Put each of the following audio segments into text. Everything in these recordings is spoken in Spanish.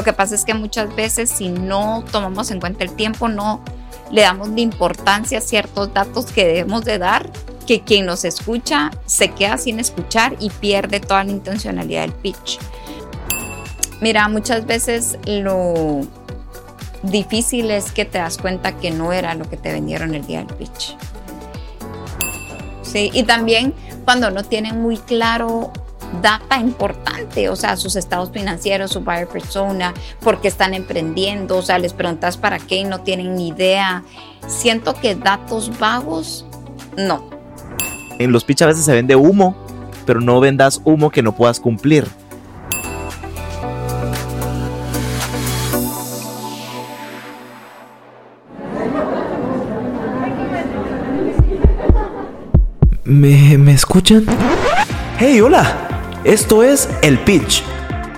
Lo que pasa es que muchas veces si no tomamos en cuenta el tiempo, no le damos la importancia a ciertos datos que debemos de dar, que quien nos escucha se queda sin escuchar y pierde toda la intencionalidad del pitch. Mira, muchas veces lo difícil es que te das cuenta que no era lo que te vendieron el día del pitch. Sí, y también cuando no tienen muy claro data importante, o sea, sus estados financieros, su buyer persona, porque están emprendiendo, o sea, les preguntas para qué y no tienen ni idea. Siento que datos vagos, no. En los pitch a veces se vende humo, pero no vendas humo que no puedas cumplir. ¿Me, ¿Me escuchan? ¡Hey, hola! Esto es El Pitch,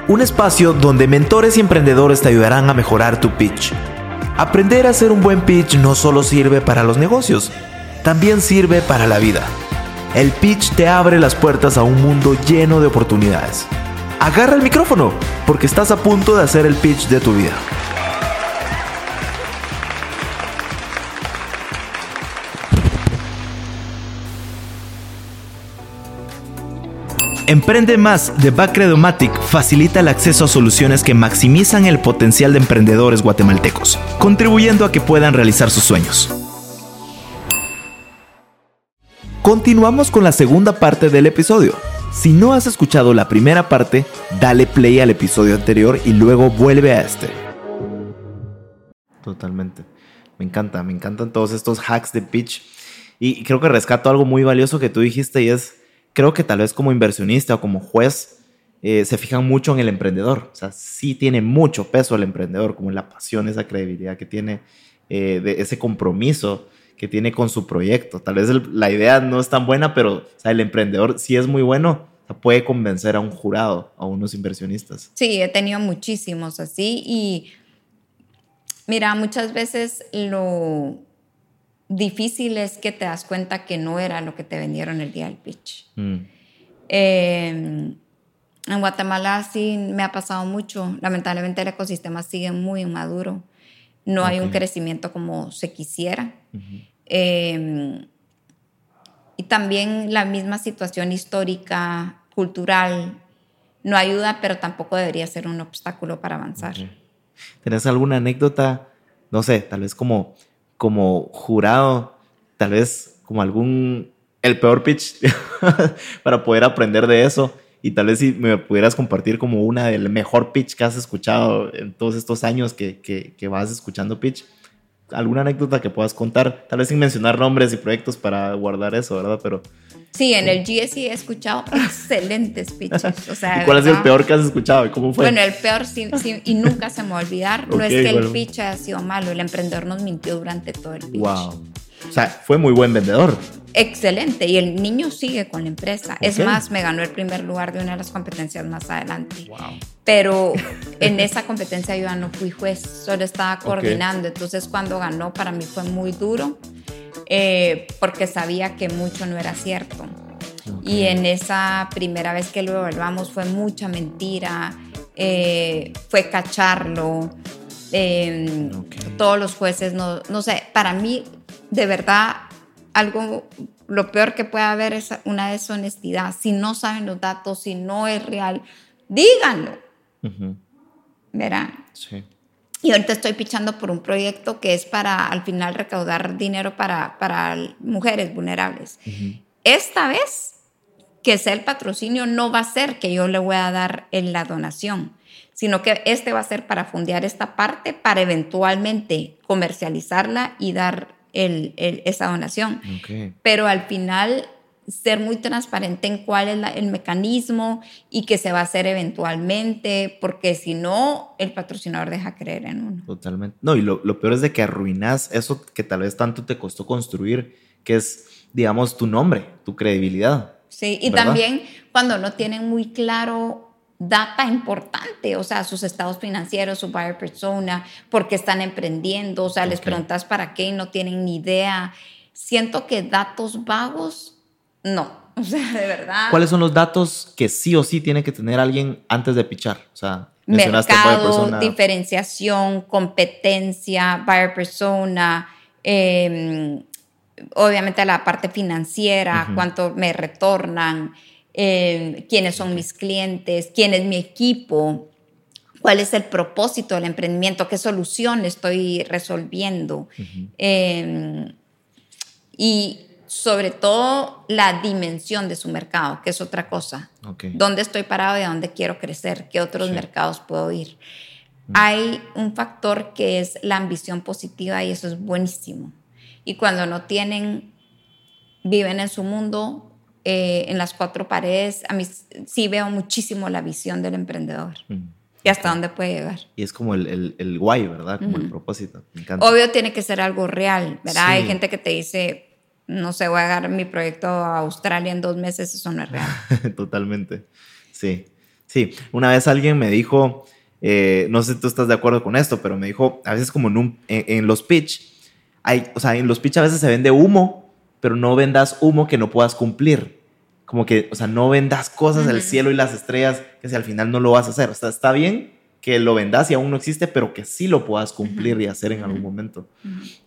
un espacio donde mentores y emprendedores te ayudarán a mejorar tu pitch. Aprender a hacer un buen pitch no solo sirve para los negocios, también sirve para la vida. El pitch te abre las puertas a un mundo lleno de oportunidades. Agarra el micrófono, porque estás a punto de hacer el pitch de tu vida. Emprende Más de Bacredomatic facilita el acceso a soluciones que maximizan el potencial de emprendedores guatemaltecos, contribuyendo a que puedan realizar sus sueños. Continuamos con la segunda parte del episodio. Si no has escuchado la primera parte, dale play al episodio anterior y luego vuelve a este. Totalmente. Me encanta, me encantan todos estos hacks de pitch. Y creo que rescato algo muy valioso que tú dijiste y es creo que tal vez como inversionista o como juez eh, se fijan mucho en el emprendedor. O sea, sí tiene mucho peso el emprendedor, como la pasión, esa credibilidad que tiene, eh, de ese compromiso que tiene con su proyecto. Tal vez la idea no es tan buena, pero o sea, el emprendedor sí es muy bueno, puede convencer a un jurado, a unos inversionistas. Sí, he tenido muchísimos así y mira, muchas veces lo difícil es que te das cuenta que no era lo que te vendieron el día del pitch. Mm. Em, en Guatemala sí me ha pasado mucho. Lamentablemente el ecosistema sigue muy inmaduro. No hay un crecimiento como se quisiera. Em, y también la misma situación histórica, cultural, no ayuda, pero tampoco debería ser un obstáculo para avanzar. ¿Tienes alguna anécdota? No sé, tal vez como como jurado, tal vez como algún, el peor pitch para poder aprender de eso. Y tal vez si me pudieras compartir como una del mejor pitch que has escuchado en todos estos años que, que, vas escuchando pitch. Alguna anécdota que puedas contar, tal vez sin mencionar nombres y proyectos para guardar eso, ¿verdad? Pero Sí, en el GSI he escuchado excelentes pitches. O sea, ¿Y cuál es el peor que has escuchado? ¿Cómo fue? Bueno, el peor sí, y nunca se me va a olvidar. no es que el pitch haya sido malo, el emprendedor nos mintió durante todo el pitch. Wow. O sea, fue muy buen vendedor. Excelente, y el niño sigue con la empresa. Es más, me ganó el primer lugar de una de las competencias más adelante. Wow. Pero en esa competencia yo ya no fui juez, solo estaba coordinando. Entonces, cuando ganó, para mí fue muy duro eh, porque sabía que mucho no era cierto. Y en esa primera vez que lo evaluamos fue mucha mentira, eh, fue cacharlo. Em, todos los jueces, no, no sé, para mí, de verdad, algo, lo peor que puede haber es una deshonestidad. Si no saben los datos, si no es real, díganlo. ¿Verán? Sí. Y ahorita estoy pichando por un proyecto que es para al final recaudar dinero para, para mujeres vulnerables. Esta vez que sea el patrocinio no va a ser que yo le voy a dar en la donación, sino que este va a ser para fundear esta parte para eventualmente comercializarla y dar el, esa donación. Pero al final ser muy transparente en cuál es el mecanismo y que se va a hacer eventualmente, porque si no, el patrocinador deja creer en uno. Totalmente. No, y lo, lo, peor es de que arruinas eso que tal vez tanto te costó construir, que es, digamos, tu nombre, tu credibilidad. Sí, y también cuando no tienen muy claro data importante, o sea, sus estados financieros, su buyer persona, porque están emprendiendo, o sea, les preguntas para qué y no tienen ni idea. Siento que datos vagos no. O sea, de verdad. ¿Cuáles son los datos que sí o sí tiene que tener alguien antes de pichar? O sea, mercado, diferenciación, competencia, buyer persona, em, obviamente la parte financiera, cuánto me retornan, em, quiénes son mis clientes, quién es mi equipo, cuál es el propósito del emprendimiento, qué solución estoy resolviendo. Em, y sobre todo la dimensión de su mercado, que es otra cosa. ¿Dónde estoy parado y a dónde quiero crecer? ¿Qué otros mercados puedo ir? Mm. Hay un factor que es la ambición positiva y eso es buenísimo. Y cuando no tienen, viven en su mundo, eh, en las cuatro paredes, a mí sí veo muchísimo la visión del emprendedor. Mm. Y hasta dónde puede llegar. Y es como el, el, guay, ¿verdad? Como el propósito. Me encanta. Obvio tiene que ser algo real, ¿verdad? Hay gente que te dice, no sé, voy a agarrar mi proyecto a Australia en dos meses, eso no es real. Totalmente. Sí. Sí. Una vez alguien me dijo, eh, no sé si tú estás de acuerdo con esto, pero me dijo, a veces como en, en, los pitch, hay, o sea, en los pitch a veces se vende humo, pero no vendas humo que no puedas cumplir. Como que, o sea, no vendas cosas del cielo y las estrellas que si al final no lo vas a hacer. O sea, está bien que lo vendas y aún no existe, pero que sí lo puedas cumplir y hacer en algún momento.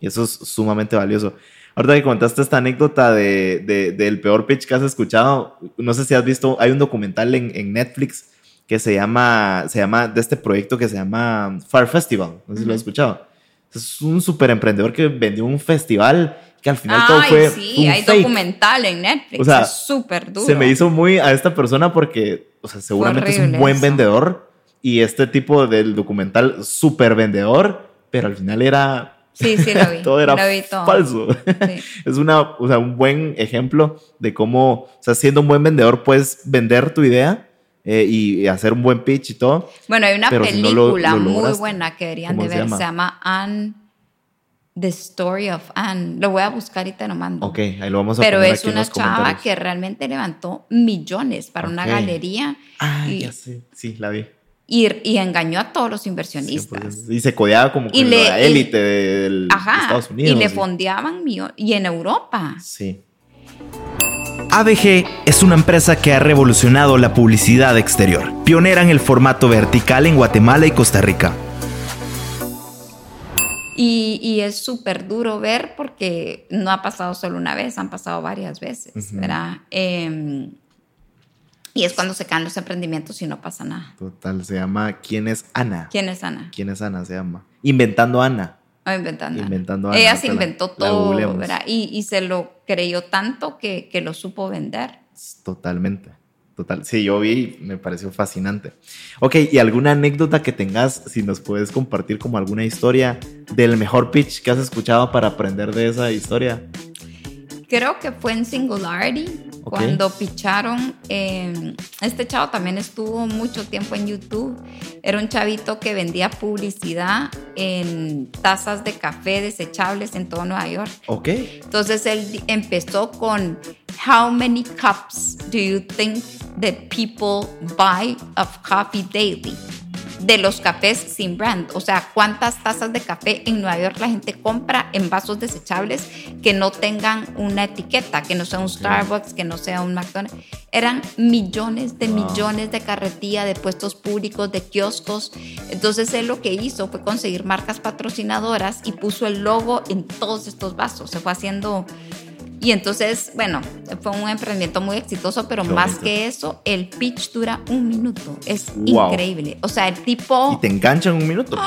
Y eso es sumamente valioso. Ahorita que contaste esta anécdota de, del peor pitch que has escuchado, no sé si has visto, hay un documental en, Netflix que se llama, se llama, de este proyecto que se llama Fire Festival, no sé si lo has escuchado. Es un súper emprendedor que vendió un festival que al final todo fue. Sí, hay documental en Netflix. O sea, es súper duro. Se me hizo muy a esta persona porque, o sea, seguramente es un buen vendedor y este tipo del documental súper vendedor, pero al final era Sí, sí, lo vi. todo era falso. es una, o sea, un buen ejemplo de cómo, o sea, siendo un buen vendedor puedes vender tu idea eh, y hacer un buen pitch y todo. Bueno, hay una película muy buena que deberían de ver, se llama, Anne. The Story of Anne. Lo voy a buscar y te lo mando. Ok, ahí lo vamos a Pero poner es una chava que realmente levantó millones para una galería. Ah, ya sé. Sí, la vi y, engañó a todos los inversionistas. y se codeaba como con la élite de Estados Unidos. Y le fondeaban y en Europa. Sí. ABG es una empresa que ha revolucionado la publicidad exterior, pionera en el formato vertical en Guatemala y Costa Rica. Y, es súper duro ver porque no ha pasado solo una vez, han pasado varias veces, ¿verdad? Em, y es cuando se caen los emprendimientos y no pasa nada. Total, se llama ¿Quién es Ana? ¿Quién es Ana? ¿Quién es Ana? Se llama. Inventando Ana. Oh, inventando. Inventando Ana. Ella se inventó todo. Y, y, se lo creyó tanto que, que lo supo vender. Totalmente. Total. Sí, yo vi y me pareció fascinante. Ok, ¿y alguna anécdota que tengas, si nos puedes compartir como alguna historia del mejor pitch que has escuchado para aprender de esa historia? Creo que fue en Singularity cuando picharon, em, este chavo también estuvo mucho tiempo en YouTube. Era un chavito que vendía publicidad en tazas de café desechables en todo Nueva York. Ok. Entonces él empezó con How many cups do you think that people buy of coffee daily? De los cafés sin brand. O sea, cuántas tazas de café en Nueva York la gente compra en vasos desechables que no tengan una etiqueta, que no sea un Starbucks, que no sea un McDonald's. Eran millones de millones de carretilla, de puestos públicos, de kioscos. Entonces él lo que hizo fue conseguir marcas patrocinadoras y puso el logo en todos estos vasos. Se fue haciendo y entonces, bueno, fue un emprendimiento muy exitoso, pero más que eso, el pitch dura un minuto. Es increíble. O sea, el tipo... Y te engancha en un minuto.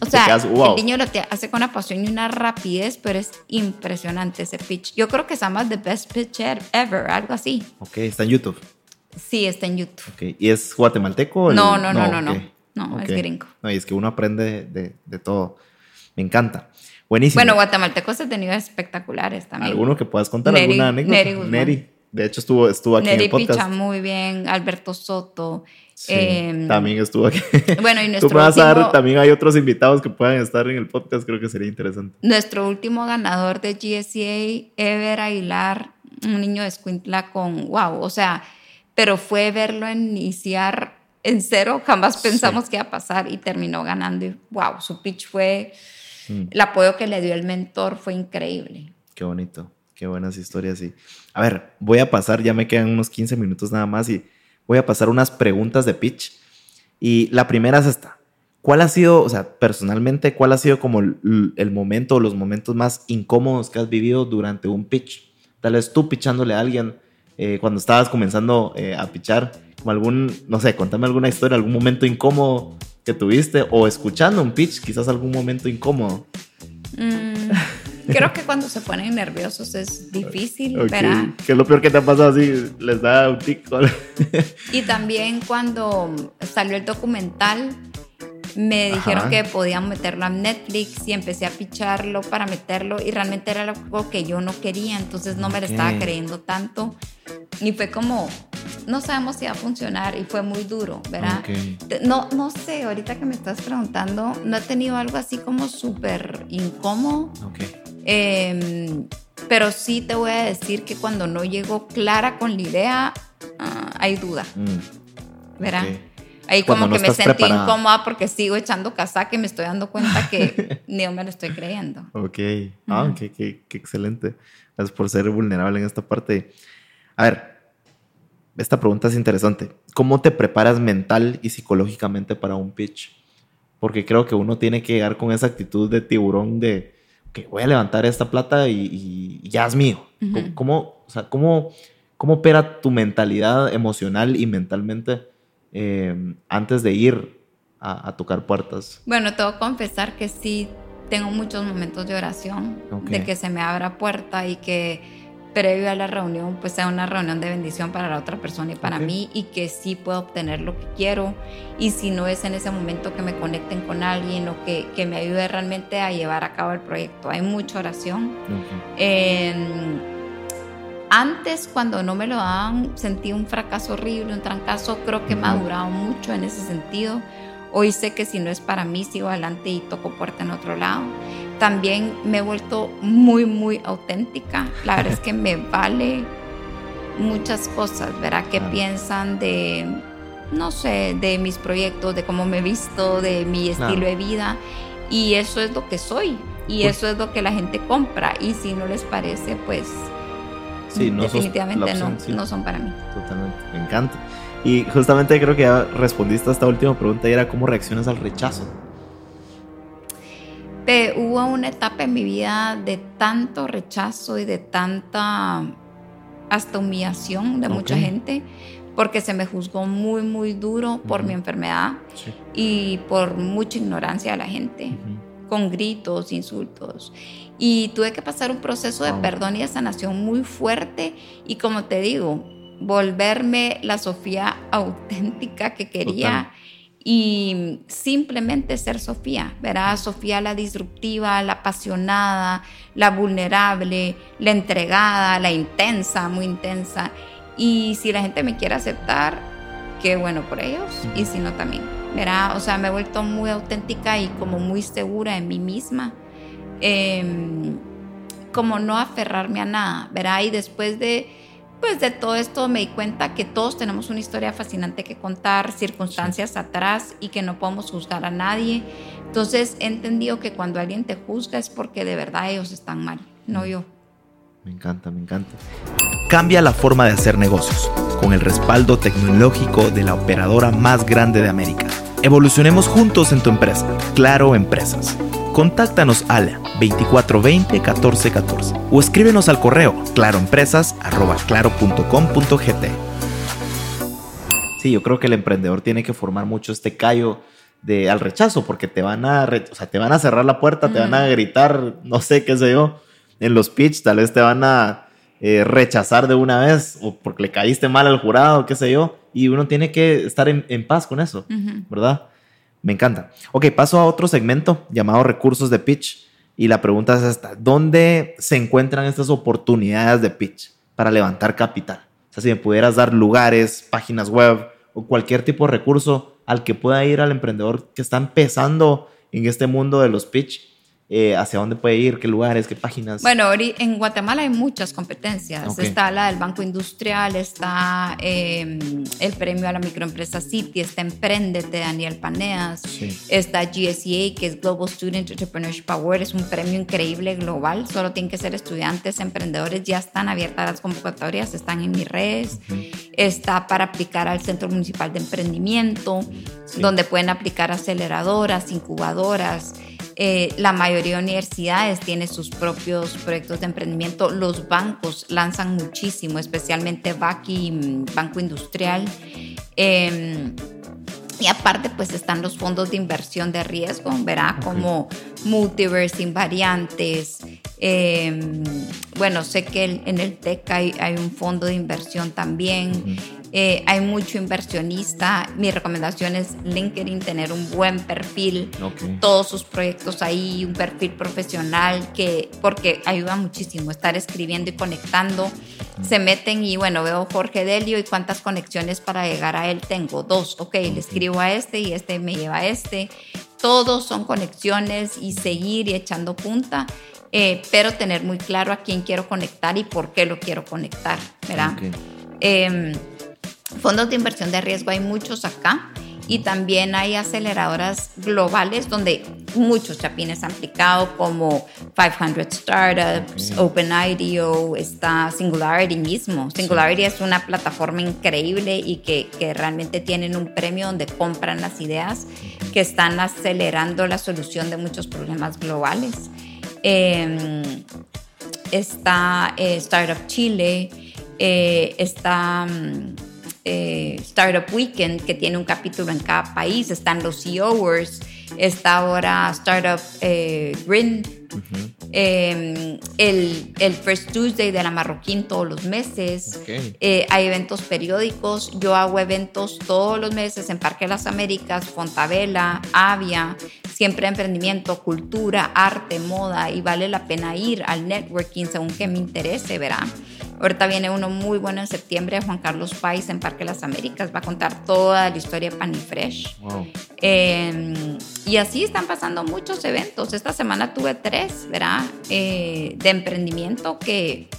O sea, el niño lo hace con una pasión y una rapidez, pero es impresionante ese pitch. Yo creo que se llama The Best Pitch Ever, algo así. Ok, está en YouTube. Sí, está en YouTube. Ok, ¿y es guatemalteco? No, no, no, no, no. No, es gringo. No, y es que uno aprende de, de todo. Me encanta. Buenísimo. Bueno, guatemaltecos he tenido espectaculares también. ¿Alguno que puedas contar? ¿Alguna anécdota? Neri, De hecho, estuvo, estuvo aquí en el podcast. Picha muy bien. Alberto Soto. Em, también estuvo aquí. Bueno, y nuestro Tú vas a dar, también hay otros invitados que puedan estar en el podcast. Creo que sería interesante. Nuestro último ganador de GSA, Ever Aguilar, un niño de Escuintla con, wow, o sea, pero fue verlo iniciar en cero. Jamás pensamos que iba a pasar y terminó ganando. Y wow, su pitch fue Mm. El apoyo que le dio el mentor fue increíble. Qué bonito, qué buenas historias. Sí. A ver, voy a pasar, ya me quedan unos 15 minutos nada más y voy a pasar unas preguntas de pitch Y la primera es esta. ¿Cuál ha sido, o sea, personalmente, cuál ha sido como el, momento o los momentos más incómodos que has vivido durante un pitch? Tal vez tú pitchándole a alguien eh, cuando estabas comenzando eh, a pitchar, como algún, no sé, contame alguna historia, algún momento incómodo que tuviste o escuchando un pitch, quizás algún momento incómodo. Mm, creo que cuando se ponen nerviosos es difícil, ¿verdad? ¿Qué es lo peor que te ha pasado así? Les da un tic. y también cuando salió el documental, me dijeron que podían meterlo a Netflix y empecé a picharlo para meterlo y realmente era algo que yo no quería, entonces no me lo estaba creyendo tanto y fue como, no sabemos si va a funcionar y fue muy duro, ¿verdad? No, no sé, ahorita que me estás preguntando, no he tenido algo así como súper incómodo. Em, pero sí te voy a decir que cuando no llego clara con la idea, ah, hay duda. Mm. ¿Verdad? Ahí como que me sentí incómoda porque sigo echando casaca y me estoy dando cuenta que ni yo me lo estoy creyendo. Ok. Ah, qué, qué, qué, excelente. Gracias por ser vulnerable en esta parte. A ver, esta pregunta es interesante. ¿Cómo te preparas mental y psicológicamente para un pitch? Porque creo que uno tiene que llegar con esa actitud de tiburón de que voy a levantar esta plata y, ya es mío. ¿Cómo, o sea, cómo, ¿Cómo opera tu mentalidad emocional y mentalmente eh, antes de ir a, tocar puertas? Bueno, tengo que confesar que sí tengo muchos momentos de oración, de que se me abra puerta y que previo a la reunión pues sea una reunión de bendición para la otra persona y para mí y que sí puedo obtener lo que quiero y si no es en ese momento que me conecten con alguien o que, que me ayude realmente a llevar a cabo el proyecto. Hay mucha oración. Antes, cuando no me lo daban, sentí un fracaso horrible, un trancazo. Creo que me ha durado mucho en ese sentido. Hoy sé que si no es para mí, sigo adelante y toco puerta en otro lado. También me he vuelto muy, muy auténtica. La verdad es que me vale muchas cosas, ¿verdad? ¿Qué piensan de, no sé, de mis proyectos, de cómo me he visto, de mi estilo de vida? Y eso es lo que soy. Y pues eso es lo que la gente compra. Y si no les parece, pues definitivamente no, no son para mí. Totalmente, me encanta. Y justamente creo que ya respondiste a esta última pregunta y era cómo reaccionas al rechazo. hubo una etapa en mi vida de tanto rechazo y de tanta hasta humillación de mucha gente porque se me juzgó muy, muy duro por mi enfermedad y por mucha ignorancia de la gente, con gritos, insultos y tuve que pasar un proceso de perdón y de sanación muy fuerte y como te digo, volverme la Sofía auténtica que quería y simplemente ser Sofía, ¿verdad? Sofía la disruptiva, la apasionada, la vulnerable, la entregada, la intensa, muy intensa. Y si la gente me quiere aceptar, qué bueno por ellos y si no también, ¿verdad? O sea, me he vuelto muy auténtica y como muy segura en mí misma Em, como no aferrarme a nada, ¿verdad? Y después de, pues de todo esto me di cuenta que todos tenemos una historia fascinante que contar, circunstancias atrás y que no podemos juzgar a nadie. Entonces he entendido que cuando alguien te juzga es porque de verdad ellos están mal, no yo. Me encanta, me encanta. Cambia la forma de hacer negocios con el respaldo tecnológico de la operadora más grande de América. Evolucionemos juntos en tu empresa. Claro Empresas. Contáctanos al 2420 1414 o escríbenos al correo claroempresas@claro.com.gt. Sí, yo creo que el emprendedor tiene que formar mucho este callo de al rechazo porque te van a, o sea, te van a cerrar la puerta, te van a gritar, no sé qué sé yo, en los pitch tal vez te van a eh, rechazar de una vez o porque le caíste mal al jurado, qué sé yo, y uno tiene que estar en, paz con eso, ¿verdad? Me encanta. Ok, paso a otro segmento llamado recursos de pitch. Y la pregunta es esta, ¿dónde se encuentran estas oportunidades de pitch para levantar capital? O sea, si me pudieras dar lugares, páginas web o cualquier tipo de recurso al que pueda ir al emprendedor que está empezando en este mundo de los pitch, eh, hacia dónde puede ir, qué lugares, qué páginas. Bueno, en Guatemala hay muchas competencias. Está la del Banco Industrial, está em, el premio a la microempresa City, está Emprendete de Daniel Paneas, está GSEA, que es Global Student Entrepreneurship Award, es un premio increíble global. Solo tienen que ser estudiantes, emprendedores, ya están abiertas las convocatorias, están en mis redes. está para aplicar al Centro Municipal de Emprendimiento, donde pueden aplicar aceleradoras, incubadoras. Eh, la mayoría de universidades tienen sus propios proyectos de emprendimiento. Los bancos lanzan muchísimo, especialmente BACI, mm, Banco Industrial. Em, y aparte, pues están los fondos de inversión de riesgo, verá, como Multiverse, Invariantes. Em, bueno, sé que en el TEC hay, un fondo de inversión también. Eh, hay mucho inversionista. Mi recomendación es LinkedIn, tener un buen perfil, todos sus proyectos ahí, un perfil profesional, que, porque ayuda muchísimo estar escribiendo y conectando. Se meten y bueno, veo Jorge Delio y cuántas conexiones para llegar a él tengo. Dos, ok, le escribo a este y este me lleva a este. Todos son conexiones y seguir y echando punta. Eh, pero tener muy claro a quién quiero conectar y por qué lo quiero conectar, ¿verdad? Em, Fondos de inversión de riesgo hay muchos acá y también hay aceleradoras globales donde muchos chapines han aplicado como 500 Startups, OpenIDO, está Singularity mismo. Singularity es una plataforma increíble y que, que, realmente tienen un premio donde compran las ideas que están acelerando la solución de muchos problemas globales. Em, está eh, Startup Chile, eh, está... Mm, eh, Startup Weekend, que tiene un capítulo en cada país, están los CEOers, está ahora Startup eh, em, el, el, First Tuesday de la Marroquín todos los meses, eh, hay eventos periódicos, yo hago eventos todos los meses en Parque de las Américas, Fontavela, Avia, siempre emprendimiento, cultura, arte, moda, y vale la pena ir al networking según que me interese, ¿verdad? Ahorita viene uno muy bueno en septiembre Juan Carlos Pais en Parque Las Américas. Va a contar toda la historia de Panifresh. Wow. Em, y así están pasando muchos eventos. Esta semana tuve tres, ¿verdad? Eh, de emprendimiento que,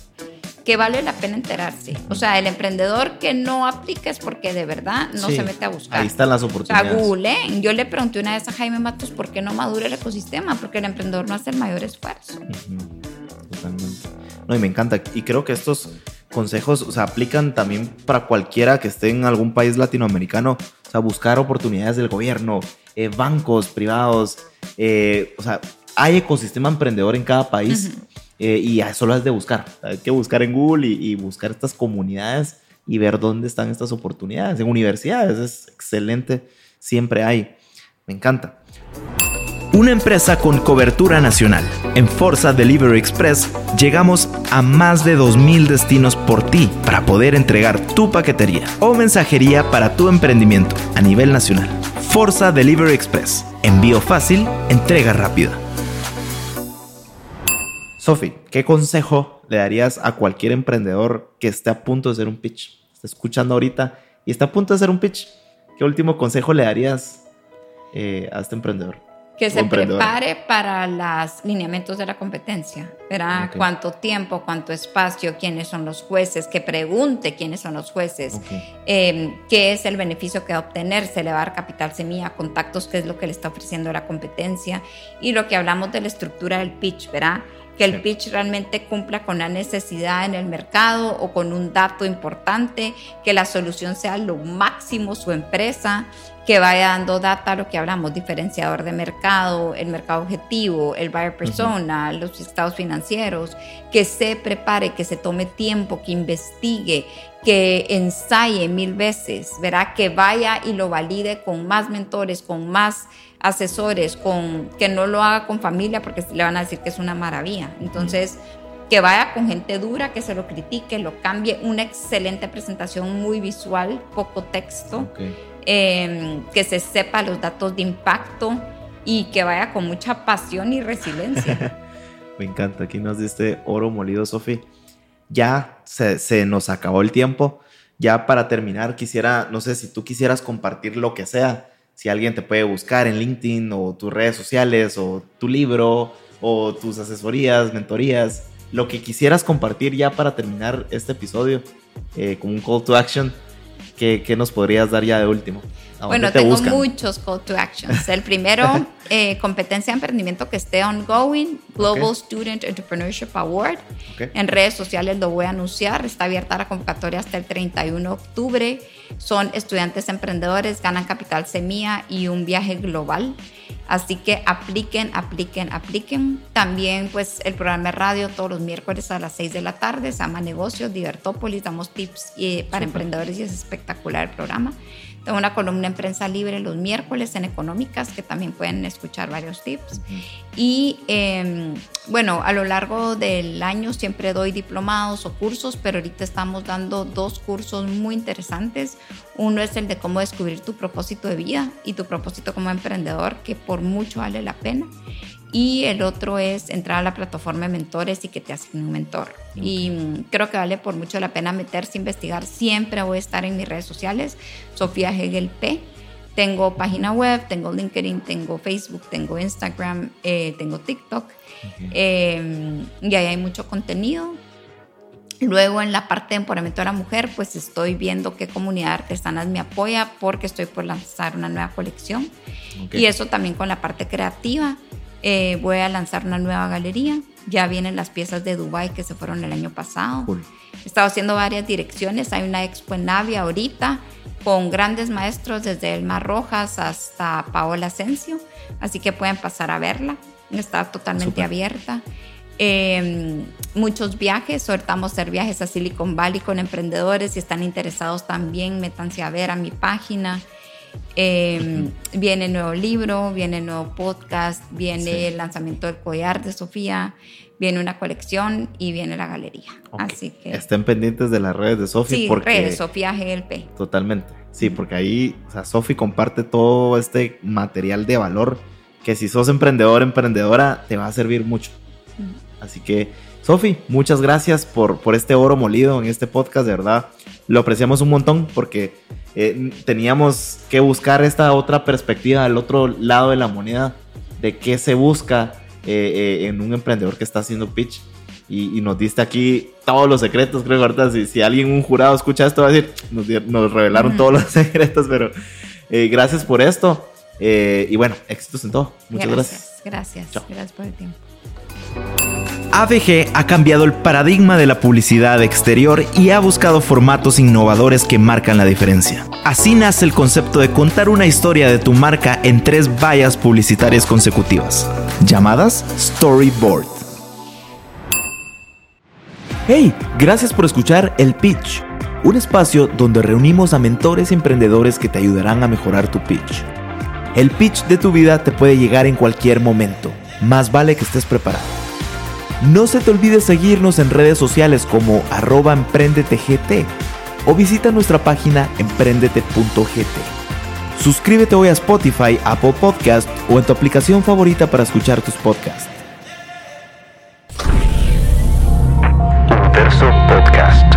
que vale la pena enterarse. O sea, el emprendedor que no aplica es porque de verdad no se mete a buscar. Ahí están las oportunidades. O sea, yo le pregunté una vez a Jaime Matos por qué no madura el ecosistema, porque el emprendedor no hace el mayor esfuerzo. Totalmente. No, y me encanta. Y creo que estos consejos o sea, aplican también para cualquiera que esté en algún país latinoamericano. O sea, buscar oportunidades del gobierno, eh, bancos privados. Eh, o sea, hay ecosistema emprendedor en cada país eh, y solo es de buscar. Hay que buscar en Google y, y, buscar estas comunidades y ver dónde están estas oportunidades. En universidades es excelente, siempre hay. Me encanta. Una empresa con cobertura nacional. En Forza Delivery Express llegamos a más de 2.000 destinos por ti para poder entregar tu paquetería o mensajería para tu emprendimiento a nivel nacional. Forza Delivery Express. Envío fácil, entrega rápida. Sofi, ¿qué consejo le darías a cualquier emprendedor que esté a punto de hacer un pitch? Está escuchando ahorita y está a punto de hacer un pitch. ¿Qué último consejo le darías eh, a este emprendedor? Que se prepare para los lineamientos de la competencia. Verá cuánto tiempo, cuánto espacio, quiénes son los jueces, que pregunte quiénes son los jueces, em, qué es el beneficio que va a obtener, se le va a dar capital semilla, contactos, qué es lo que le está ofreciendo la competencia y lo que hablamos de la estructura del pitch, ¿verdad? que el pitch realmente cumpla con la necesidad en el mercado o con un dato importante, que la solución sea lo máximo su empresa, que vaya dando data, lo que hablamos, diferenciador de mercado, el mercado objetivo, el buyer persona, los estados financieros, que se prepare, que se tome tiempo, que investigue, que ensaye mil veces, verá que vaya y lo valide con más mentores, con más asesores, con que no lo haga con familia porque le van a decir que es una maravilla. Entonces, que vaya con gente dura, que se lo critique, lo cambie, una excelente presentación muy visual, poco texto. Em, que se sepa los datos de impacto y que vaya con mucha pasión y resiliencia. Me encanta, aquí nos diste oro molido, Sofi. Ya se, se, nos acabó el tiempo. Ya para terminar, quisiera, no sé si tú quisieras compartir lo que sea, si alguien te puede buscar en LinkedIn o tus redes sociales o tu libro o tus asesorías, mentorías, lo que quisieras compartir ya para terminar este episodio, eh, como un call to action ¿qué, nos podrías dar ya de último? Bueno, tengo muchos call to actions. El primero, eh, competencia de emprendimiento que esté ongoing, Global Student Entrepreneurship Award. En redes sociales lo voy a anunciar. Está abierta la convocatoria hasta el 31 de octubre. Son estudiantes emprendedores, ganan capital semilla y un viaje global. Así que apliquen, apliquen, apliquen. También pues el programa de radio todos los miércoles a las 6 de la tarde, se llama Negocios, Divertópolis, damos tips eh, para emprendedores y es espectacular el programa. Tengo una columna en prensa libre los miércoles en Económicas, que también pueden escuchar varios tips. Y em, bueno, a lo largo del año siempre doy diplomados o cursos, pero ahorita estamos dando dos cursos muy interesantes. Uno es el de cómo descubrir tu propósito de vida y tu propósito como emprendedor, que por mucho vale la pena y el otro es entrar a la plataforma de mentores y que te hacen un mentor. Y mm, creo que vale por mucho la pena meterse, investigar. Siempre voy a estar en mis redes sociales, Sofía Hegel P. Tengo página web, tengo LinkedIn, tengo Facebook, tengo Instagram, eh, tengo TikTok. Em, y ahí hay mucho contenido. Luego en la parte de empoderamiento de la mujer, pues estoy viendo qué comunidad artesanas me apoya porque estoy por lanzar una nueva colección. Y eso también con la parte creativa. Eh, voy a lanzar una nueva galería. Ya vienen las piezas de Dubai que se fueron el año pasado. He estado haciendo varias direcciones. Hay una expo en Navia ahorita con grandes maestros desde Elma Rojas hasta Paola Asensio. Así que pueden pasar a verla. Está totalmente abierta. Em, muchos viajes, soltamos hacer viajes a Silicon Valley con emprendedores. Si están interesados también, métanse a ver a mi página. Eh, viene nuevo libro, viene nuevo podcast, viene el lanzamiento del collar de Sofía, viene una colección y viene la galería. Así que estén pendientes de las redes de Sofía. Sí, porque, redes Sofía GLP. Totalmente. Sí, porque ahí, o sea, Sofía comparte todo este material de valor que si sos emprendedor, emprendedora, te va a servir mucho. Así que, Sofi, muchas gracias por, por este oro molido en este podcast, de verdad. Lo apreciamos un montón porque eh, teníamos que buscar esta otra perspectiva, al otro lado de la moneda, de qué se busca eh, eh, en un emprendedor que está haciendo pitch. Y, nos diste aquí todos los secretos, creo que ahorita si, si alguien, un jurado escucha esto, va a decir, nos, revelaron todos los secretos, pero gracias por esto. y bueno, éxitos en todo. Muchas gracias. Gracias, gracias, gracias por el tiempo. AVG ha cambiado el paradigma de la publicidad exterior y ha buscado formatos innovadores que marcan la diferencia. Así nace el concepto de contar una historia de tu marca en tres vallas publicitarias consecutivas, llamadas Storyboard. Hey, gracias por escuchar El Pitch, un espacio donde reunimos a mentores y emprendedores que te ayudarán a mejorar tu pitch. El pitch de tu vida te puede llegar en cualquier momento, más vale que estés preparado. No se te olvide seguirnos en redes sociales como arroba o visita nuestra página emprendete.gt. Suscríbete hoy a Spotify, Apple Podcast o en tu aplicación favorita para escuchar tus podcasts. Podcast.